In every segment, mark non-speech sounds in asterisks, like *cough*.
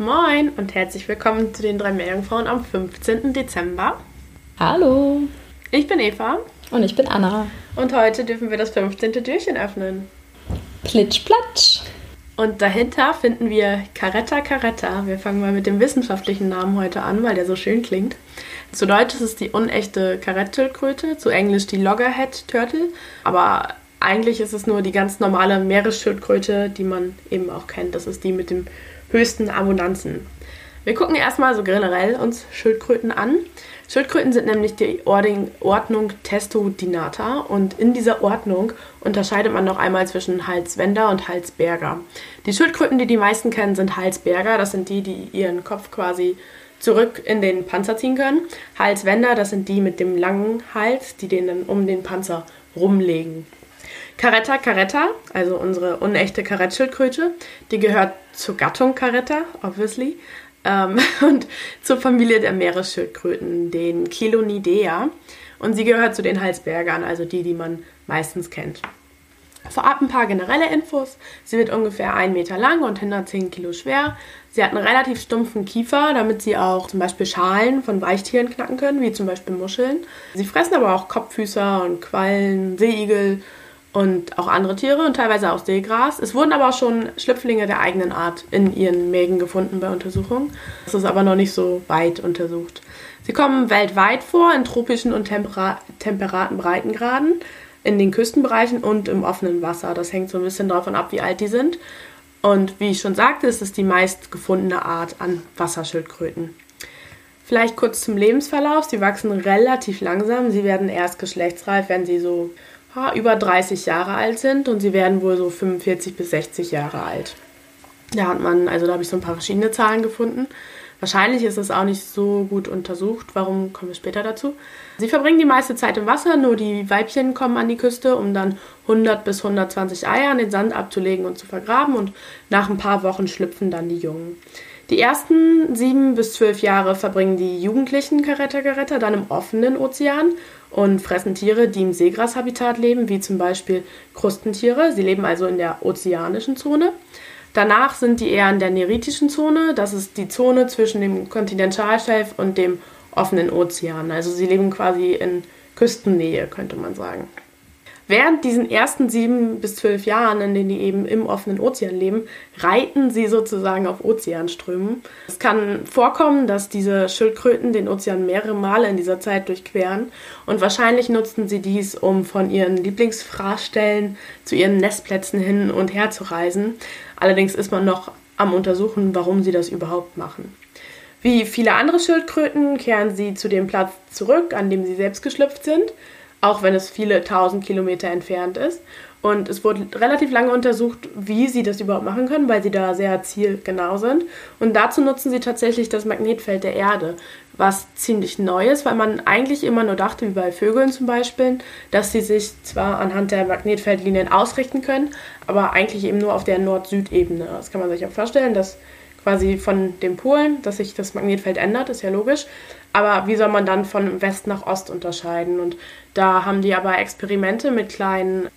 Moin und herzlich willkommen zu den drei Meerjungfrauen am 15. Dezember. Hallo. Ich bin Eva. Und ich bin Anna. Und heute dürfen wir das 15. Türchen öffnen. Plitsch, platsch. Und dahinter finden wir Caretta Caretta. Wir fangen mal mit dem wissenschaftlichen Namen heute an, weil der so schön klingt. Zu Deutsch ist es die unechte Karettschildkröte, zu Englisch die Loggerhead Turtle. Aber eigentlich ist es nur die ganz normale Meeresschildkröte, die man eben auch kennt. Das ist die mit dem höchsten Abundanzen. Wir gucken erstmal so generell uns Schildkröten an. Schildkröten sind nämlich die Ordnung Testodinata und in dieser Ordnung unterscheidet man noch einmal zwischen Halswender und Halsberger. Die Schildkröten, die die meisten kennen, sind Halsberger. Das sind die, die ihren Kopf quasi zurück in den Panzer ziehen können. Halswender, das sind die mit dem langen Hals, die den dann um den Panzer rumlegen. Caretta caretta, also unsere unechte Karettschildkröte, die gehört zur Gattung Caretta, obviously, ähm, *laughs* und zur Familie der Meeresschildkröten, den Kilonidea. Und sie gehört zu den Halsbergern, also die, die man meistens kennt. Vorab ein paar generelle Infos. Sie wird ungefähr 1 Meter lang und 110 Kilo schwer. Sie hat einen relativ stumpfen Kiefer, damit sie auch zum Beispiel Schalen von Weichtieren knacken können, wie zum Beispiel Muscheln. Sie fressen aber auch Kopffüßer und Quallen, Seeigel und auch andere Tiere und teilweise auch Seegras. Es wurden aber auch schon Schlüpflinge der eigenen Art in ihren Mägen gefunden bei Untersuchungen. Das ist aber noch nicht so weit untersucht. Sie kommen weltweit vor in tropischen und tempera temperaten Breitengraden, in den Küstenbereichen und im offenen Wasser. Das hängt so ein bisschen davon ab, wie alt die sind. Und wie ich schon sagte, ist es die meist gefundene Art an Wasserschildkröten. Vielleicht kurz zum Lebensverlauf. Sie wachsen relativ langsam. Sie werden erst geschlechtsreif, wenn sie so über 30 Jahre alt sind und sie werden wohl so 45 bis 60 Jahre alt. Da hat man, also da habe ich so ein paar verschiedene Zahlen gefunden. Wahrscheinlich ist es auch nicht so gut untersucht. Warum kommen wir später dazu? Sie verbringen die meiste Zeit im Wasser, nur die Weibchen kommen an die Küste, um dann 100 bis 120 Eier an den Sand abzulegen und zu vergraben und nach ein paar Wochen schlüpfen dann die Jungen. Die ersten sieben bis zwölf Jahre verbringen die jugendlichen Caretta-Caretta dann im offenen Ozean und fressen Tiere, die im Seegrashabitat leben, wie zum Beispiel Krustentiere. Sie leben also in der ozeanischen Zone. Danach sind die eher in der neritischen Zone. Das ist die Zone zwischen dem Kontinentalschelf und dem offenen Ozean. Also sie leben quasi in Küstennähe, könnte man sagen. Während diesen ersten sieben bis zwölf Jahren, in denen die eben im offenen Ozean leben, reiten sie sozusagen auf Ozeanströmen. Es kann vorkommen, dass diese Schildkröten den Ozean mehrere Male in dieser Zeit durchqueren und wahrscheinlich nutzten sie dies, um von ihren Lieblingsfraßstellen zu ihren Nestplätzen hin und her zu reisen. Allerdings ist man noch am Untersuchen, warum sie das überhaupt machen. Wie viele andere Schildkröten kehren sie zu dem Platz zurück, an dem sie selbst geschlüpft sind auch wenn es viele tausend Kilometer entfernt ist. Und es wurde relativ lange untersucht, wie sie das überhaupt machen können, weil sie da sehr zielgenau sind. Und dazu nutzen sie tatsächlich das Magnetfeld der Erde, was ziemlich neu ist, weil man eigentlich immer nur dachte, wie bei Vögeln zum Beispiel, dass sie sich zwar anhand der Magnetfeldlinien ausrichten können, aber eigentlich eben nur auf der Nord-Süd-Ebene. Das kann man sich auch vorstellen, dass quasi von den Polen, dass sich das Magnetfeld ändert, ist ja logisch. Aber wie soll man dann von West nach Ost unterscheiden? Und da haben die aber Experimente mit kleinen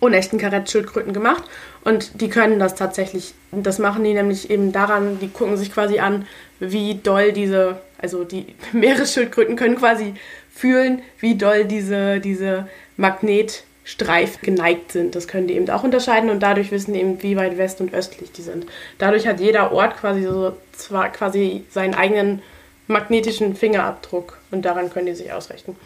unechten Karettschildkröten gemacht und die können das tatsächlich. Das machen die nämlich eben daran, die gucken sich quasi an, wie doll diese, also die *laughs* Meeresschildkröten können quasi fühlen, wie doll diese, diese Magnetstreif geneigt sind. Das können die eben auch unterscheiden und dadurch wissen die eben, wie weit west- und östlich die sind. Dadurch hat jeder Ort quasi so zwar quasi seinen eigenen magnetischen Fingerabdruck und daran können die sich ausrichten.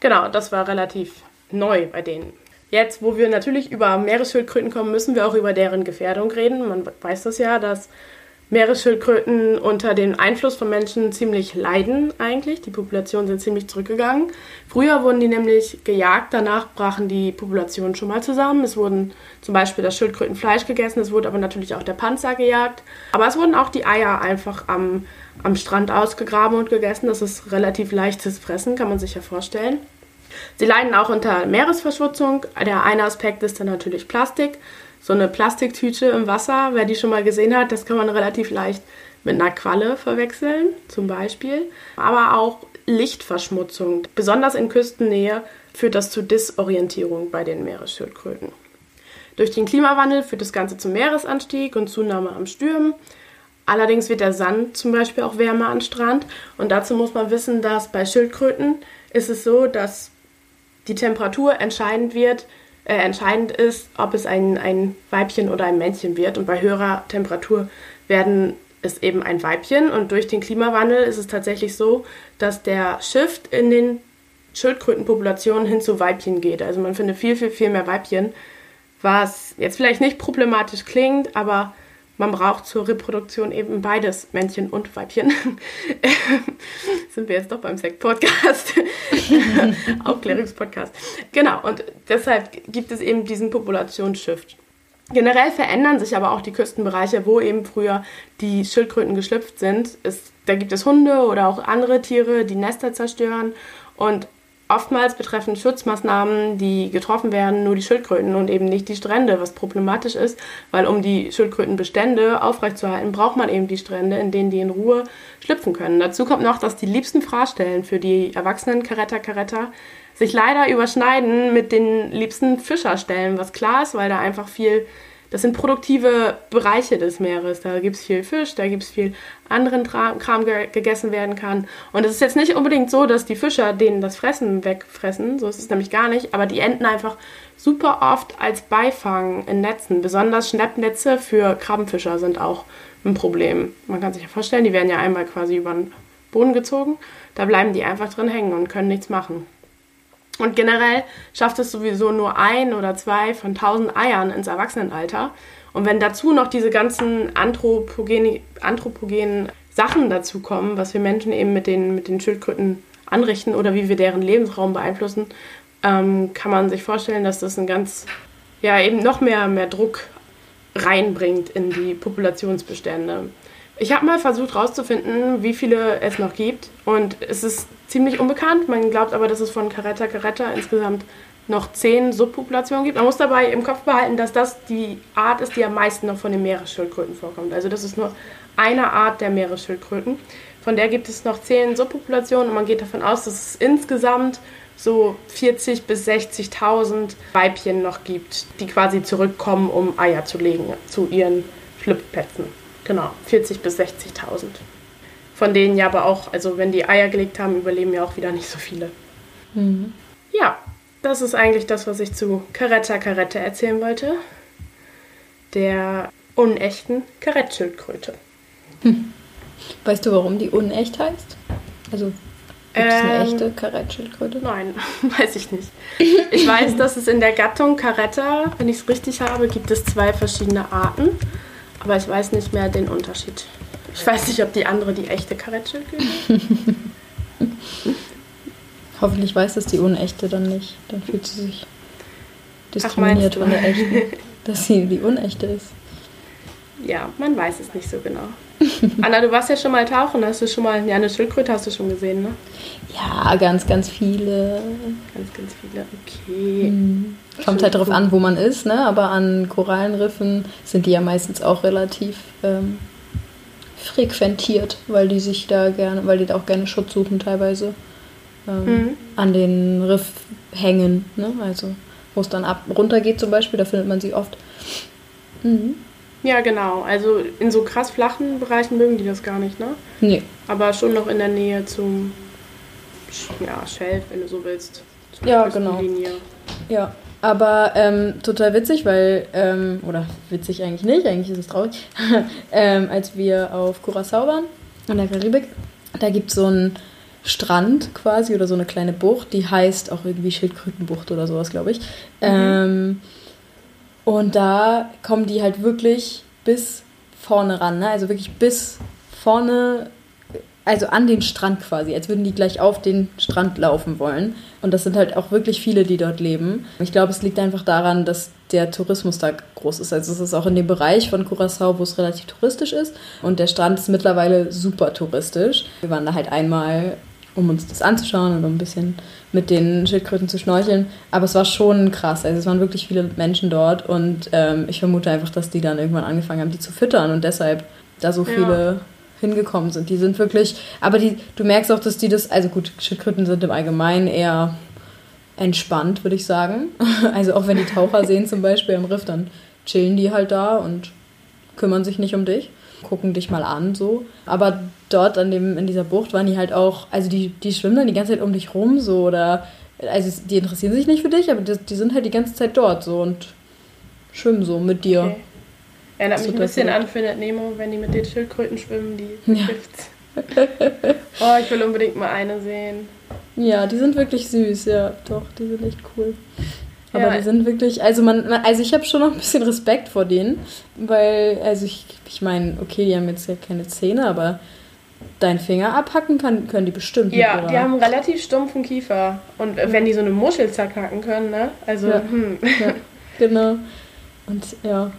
Genau, das war relativ neu bei denen. Jetzt, wo wir natürlich über Meeresschildkröten kommen, müssen wir auch über deren Gefährdung reden. Man weiß das ja, dass Meeresschildkröten unter dem Einfluss von Menschen ziemlich leiden eigentlich. Die Populationen sind ziemlich zurückgegangen. Früher wurden die nämlich gejagt, danach brachen die Populationen schon mal zusammen. Es wurden zum Beispiel das Schildkrötenfleisch gegessen, es wurde aber natürlich auch der Panzer gejagt. Aber es wurden auch die Eier einfach am, am Strand ausgegraben und gegessen. Das ist relativ leichtes Fressen, kann man sich ja vorstellen. Sie leiden auch unter Meeresverschmutzung. Der eine Aspekt ist dann natürlich Plastik so eine Plastiktüte im Wasser, wer die schon mal gesehen hat, das kann man relativ leicht mit einer Qualle verwechseln, zum Beispiel. Aber auch Lichtverschmutzung, besonders in Küstennähe, führt das zu Disorientierung bei den Meeresschildkröten. Durch den Klimawandel führt das Ganze zum Meeresanstieg und Zunahme am Stürmen. Allerdings wird der Sand zum Beispiel auch wärmer an Strand. Und dazu muss man wissen, dass bei Schildkröten ist es so, dass die Temperatur entscheidend wird, äh, entscheidend ist, ob es ein, ein Weibchen oder ein Männchen wird. Und bei höherer Temperatur werden es eben ein Weibchen. Und durch den Klimawandel ist es tatsächlich so, dass der Shift in den Schildkrötenpopulationen hin zu Weibchen geht. Also man findet viel, viel, viel mehr Weibchen, was jetzt vielleicht nicht problematisch klingt, aber man braucht zur Reproduktion eben beides, Männchen und Weibchen. *laughs* Sind wir jetzt doch beim Sekt-Podcast, *laughs* Aufklärungspodcast. Genau, und deshalb gibt es eben diesen Populationsshift. Generell verändern sich aber auch die Küstenbereiche, wo eben früher die Schildkröten geschlüpft sind. Es, da gibt es Hunde oder auch andere Tiere, die Nester zerstören. Und Oftmals betreffen Schutzmaßnahmen, die getroffen werden, nur die Schildkröten und eben nicht die Strände, was problematisch ist, weil um die Schildkrötenbestände aufrechtzuerhalten, braucht man eben die Strände, in denen die in Ruhe schlüpfen können. Dazu kommt noch, dass die liebsten Fraßstellen für die erwachsenen Caretta Caretta sich leider überschneiden mit den liebsten Fischerstellen, was klar ist, weil da einfach viel das sind produktive Bereiche des Meeres. Da gibt es viel Fisch, da gibt es viel anderen Tra Kram ge gegessen werden kann. Und es ist jetzt nicht unbedingt so, dass die Fischer denen das Fressen wegfressen, so ist es nämlich gar nicht, aber die enden einfach super oft als Beifang in Netzen. Besonders Schnappnetze für Krabbenfischer sind auch ein Problem. Man kann sich ja vorstellen, die werden ja einmal quasi über den Boden gezogen, da bleiben die einfach drin hängen und können nichts machen. Und generell schafft es sowieso nur ein oder zwei von tausend Eiern ins Erwachsenenalter. Und wenn dazu noch diese ganzen anthropogenen, anthropogenen Sachen dazu kommen, was wir Menschen eben mit den, mit den Schildkröten anrichten oder wie wir deren Lebensraum beeinflussen, ähm, kann man sich vorstellen, dass das ein ganz, ja, eben noch mehr, mehr Druck reinbringt in die Populationsbestände. Ich habe mal versucht herauszufinden, wie viele es noch gibt. Und es ist ziemlich unbekannt. Man glaubt aber, dass es von Caretta Caretta insgesamt noch zehn Subpopulationen gibt. Man muss dabei im Kopf behalten, dass das die Art ist, die am meisten noch von den Meeresschildkröten vorkommt. Also das ist nur eine Art der Meeresschildkröten. Von der gibt es noch zehn Subpopulationen und man geht davon aus, dass es insgesamt so 40.000 bis 60.000 Weibchen noch gibt, die quasi zurückkommen, um Eier zu legen zu ihren Schlüpfplätzen. Genau, 40.000 bis 60.000. Von denen ja aber auch, also wenn die Eier gelegt haben, überleben ja auch wieder nicht so viele. Mhm. Ja, das ist eigentlich das, was ich zu Caretta Caretta erzählen wollte. Der unechten Karettschildkröte. Hm. Weißt du, warum die unecht heißt? Also gibt es eine ähm, echte Karettschildkröte? Nein, *laughs* weiß ich nicht. Ich weiß, dass es in der Gattung Caretta, wenn ich es richtig habe, gibt es zwei verschiedene Arten. Aber ich weiß nicht mehr den Unterschied. Ich weiß nicht, ob die andere die echte Karettschildkröte ist. *laughs* Hoffentlich weiß das die unechte dann nicht. Dann fühlt sie sich diskriminiert Ach, von der echten, dass sie die unechte ist. Ja, man weiß es nicht so genau. *laughs* *laughs* Anna, du warst ja schon mal tauchen, hast du schon mal, ja, eine Schildkröte hast du schon gesehen, ne? Ja, ganz, ganz viele. Ganz, ganz viele, okay. Mhm. Kommt halt darauf an, wo man ist, ne? Aber an Korallenriffen sind die ja meistens auch relativ ähm, frequentiert, weil die sich da gerne, weil die da auch gerne Schutz suchen teilweise ähm, mhm. an den Riff hängen, ne? Also wo es dann ab runter geht zum Beispiel, da findet man sie oft. Mhm. Ja, genau. Also in so krass flachen Bereichen mögen die das gar nicht, ne? Nee. Aber schon noch in der Nähe zum ja, Schelf, wenn du so willst. Ja, genau. Ja, aber ähm, total witzig, weil, ähm, oder witzig eigentlich nicht, eigentlich ist es traurig, *laughs* ähm, als wir auf Curacao waren, in der Karibik, da gibt es so einen Strand quasi oder so eine kleine Bucht, die heißt auch irgendwie Schildkrötenbucht oder sowas, glaube ich. Mhm. Und da kommen die halt wirklich bis vorne ran, ne? also wirklich bis vorne also an den Strand quasi, als würden die gleich auf den Strand laufen wollen. Und das sind halt auch wirklich viele, die dort leben. Ich glaube, es liegt einfach daran, dass der Tourismus da groß ist. Also es ist auch in dem Bereich von Curacao, wo es relativ touristisch ist. Und der Strand ist mittlerweile super touristisch. Wir waren da halt einmal, um uns das anzuschauen und um ein bisschen mit den Schildkröten zu schnorcheln. Aber es war schon krass. Also es waren wirklich viele Menschen dort. Und ähm, ich vermute einfach, dass die dann irgendwann angefangen haben, die zu füttern. Und deshalb da so viele... Ja hingekommen sind. Die sind wirklich, aber die, du merkst auch, dass die das, also gut, Schildkröten sind im Allgemeinen eher entspannt, würde ich sagen. *laughs* Also auch wenn die Taucher sehen zum Beispiel am Riff, dann chillen die halt da und kümmern sich nicht um dich. Gucken dich mal an so. Aber dort an dem, in dieser Bucht waren die halt auch, also die, die schwimmen dann die ganze Zeit um dich rum so oder also die interessieren sich nicht für dich, aber die, die sind halt die ganze Zeit dort so und schwimmen so mit dir. Okay. Erinnert mich ein bisschen an Findet Nemo, wenn die mit den Schildkröten schwimmen, die ja. oh, ich will unbedingt mal eine sehen. Ja, die sind wirklich süß, ja, doch, die sind echt cool. Aber ja. die sind wirklich, also man, also ich habe schon noch ein bisschen Respekt vor denen, weil, also ich, ich meine, okay, die haben jetzt ja keine Zähne, aber deinen Finger abhacken kann, können die bestimmt. Ja, die haben einen relativ stumpfen Kiefer. Und wenn die so eine Muschel zerknacken können, ne? Also, ja. hm. Ja, *laughs* genau. Und ja,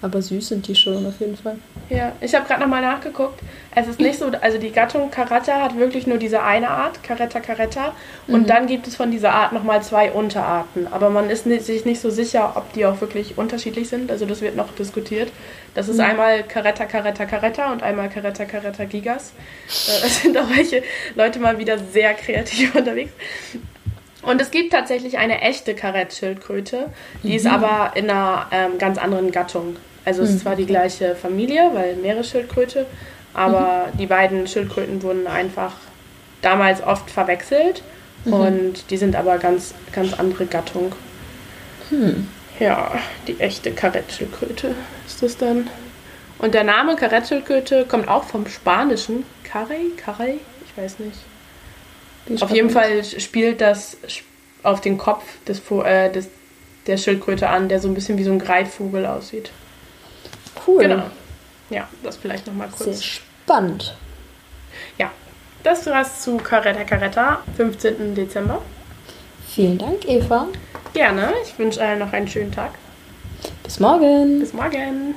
aber süß sind die schon auf jeden Fall. Ja, ich habe gerade nochmal nachgeguckt. Es ist nicht so, also die Gattung Caretta hat wirklich nur diese eine Art, Caretta caretta. Und mhm. dann gibt es von dieser Art nochmal zwei Unterarten. Aber man ist sich nicht so sicher, ob die auch wirklich unterschiedlich sind. Also das wird noch diskutiert. Das ist mhm. einmal Caretta caretta caretta und einmal Caretta caretta gigas. Äh, *laughs* es sind auch welche Leute mal wieder sehr kreativ *laughs* unterwegs. Und es gibt tatsächlich eine echte Karettschildkröte, die mhm. ist aber in einer ähm, ganz anderen Gattung. Also es ist mhm. zwar die gleiche Familie, weil Meeresschildkröte, aber mhm. die beiden Schildkröten wurden einfach damals oft verwechselt mhm. und die sind aber ganz, ganz andere Gattung. Hm. Ja, die echte Karettschildkröte ist das dann. Und der Name Karettschildkröte kommt auch vom Spanischen. Carey? Carey? Ich weiß nicht. Auf jeden Fall spielt das auf den Kopf des, äh, des, der Schildkröte an, der so ein bisschen wie so ein Greifvogel aussieht. Cool. Genau. Ja, das vielleicht nochmal kurz. Sehr spannend. Ja, das war's zu Caretta Caretta, 15. Dezember. Vielen Dank, Eva. Gerne. Ich wünsche allen noch einen schönen Tag. Bis morgen. Bis morgen.